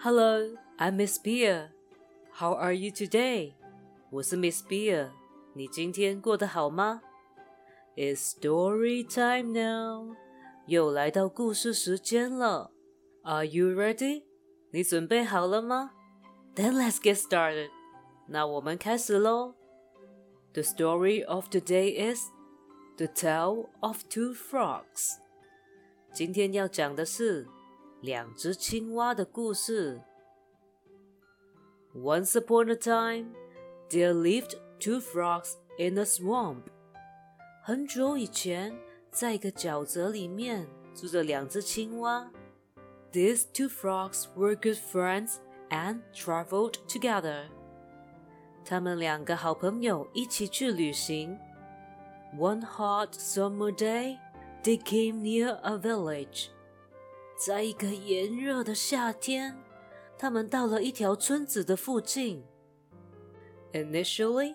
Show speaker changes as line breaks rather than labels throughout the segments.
Hello, I'm Miss Beer. How are you today? 我是 Miss Beer。你今天过得好吗？It's story time now. 又来到故事时间了。Are you ready? 你准备好了吗？Then let's get started. 那我们开始喽。The story of the day is The Tale of Two Frogs. 今天要讲的是 两只青蛙的故事。Once upon a time, there lived two frogs in a swamp. 很久以前，在一个沼泽里面住着两只青蛙。These two frogs were good friends and traveled together. 他们两个好朋友一起去旅行。One hot summer day, they came near a village. 在一个炎热的夏天，他们到了一条村子的附近。Initially,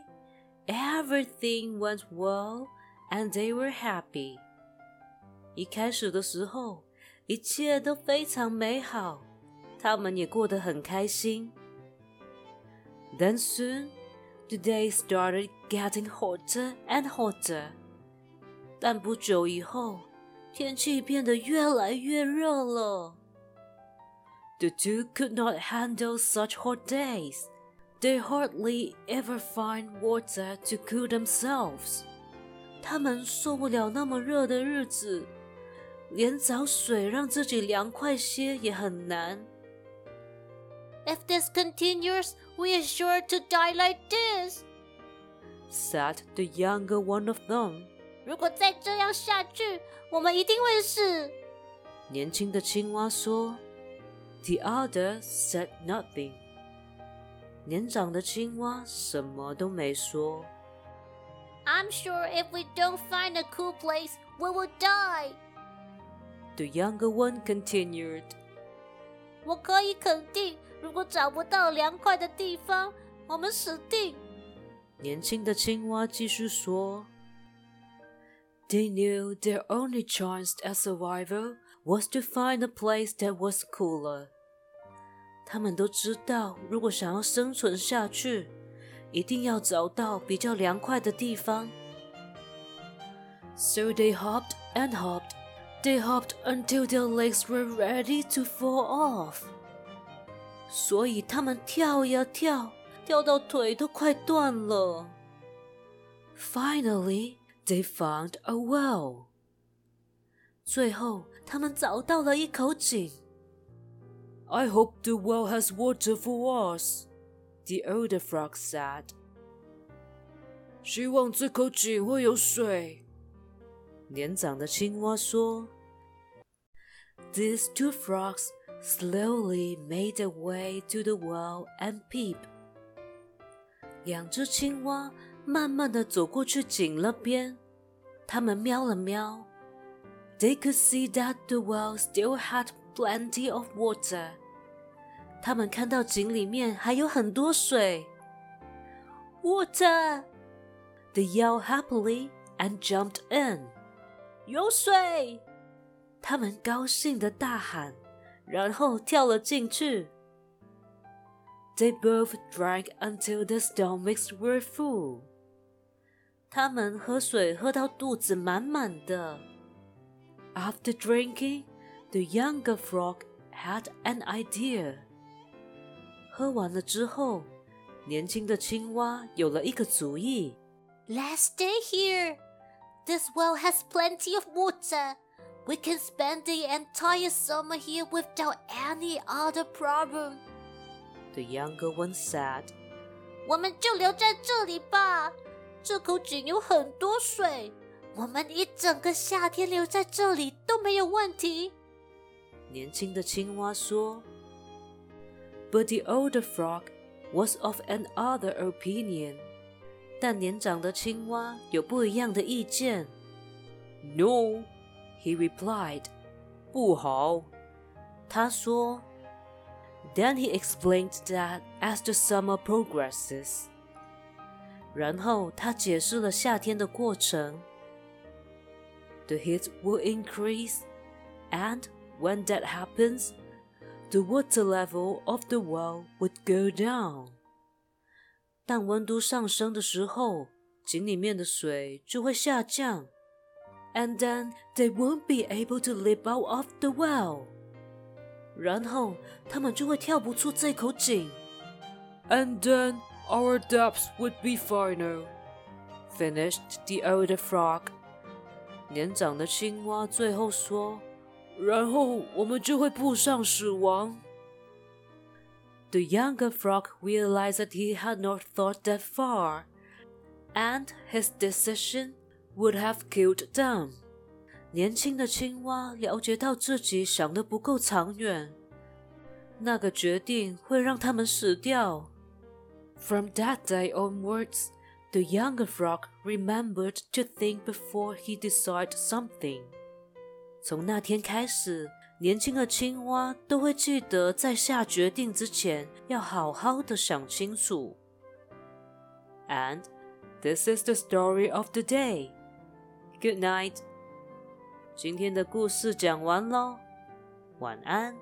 everything went well and they were happy. 一开始的时候，一切都非常美好，他们也过得很开心。Then soon, the day started getting hotter and hotter. 但不久以后， 天气变得越来越热了。The two could not handle such hot days. They hardly ever find water to cool themselves. 他们受不了那么热的日子，连找水让自己凉快些也很难。
If this continues, we are sure to die like this,
said the younger one of them.
如果再这样下去，我们一定会死。
年轻的青蛙说。The other said nothing. 年长的青蛙什么都没说。
I'm sure if we don't find a cool place, we will die.
The younger one continued.
我可以肯定，如果找不到凉快的地方，我们死定。
年轻的青蛙继续说。 they knew their only chance at survival was to find a place that was cooler. 他们都知道，如果想要生存下去，一定要找到比较凉快的地方。So they hopped and hopped. They hopped until their legs were ready to fall off. 所以他们跳呀跳，跳到腿都快断了。Finally, they found a well. 最后，他们找到了一口井。I hope the well has water for us, the older frog said. 希望这口井会有水。年长的青蛙说。These two frogs slowly made their way to the well and peep. 两只青蛙 慢慢的走过去井那边，他们瞄了瞄。They could see that the well still had plenty of water. 他们看到井里面还有很多水。Water! They yelled happily and jumped in. 有水！他们高兴的大喊，然后跳了进去。They both drank until their stomachs were full. 他们喝水喝到肚子满满的。After drinking, the younger frog had an idea. 喝完了之后，年轻的青蛙有了一个主意。
Let's stay here. This well has plenty of water. We can spend the entire summer here without any other problem.
The younger one said.
我们就留在这里吧。 这口井有很多水，我们一整个夏天留在这里都没有问题。
年轻的青蛙说。But the older frog was of another opinion. 但年长的青蛙有不一样的意见。No, he replied. 不好，他说。Then he explained that as the summer progresses. 然后他解释了夏天的过程。The heat will increase, and when that happens, the water level of the well would go down. 当温度上升的时候，井里面的水就会下降。And then they won't be able to leap out of the well. 然后他们就会跳不出这口井。And then our depths would be final. Finished the older frog. 年长的青蛙最后说：“然后我们就会步上死亡。” The younger frog realized that he had not thought that far, and his decision would have killed them. 年轻的青蛙了解到自己想的不够长远，那个决定会让他们死掉。 From that day onwards, the younger frog remembered to think before he decided something. 从那天开始，年轻的青蛙都会记得在下决定之前要好好的想清楚。And this is the story of the day. Good night. 今天的故事讲完喽，晚安。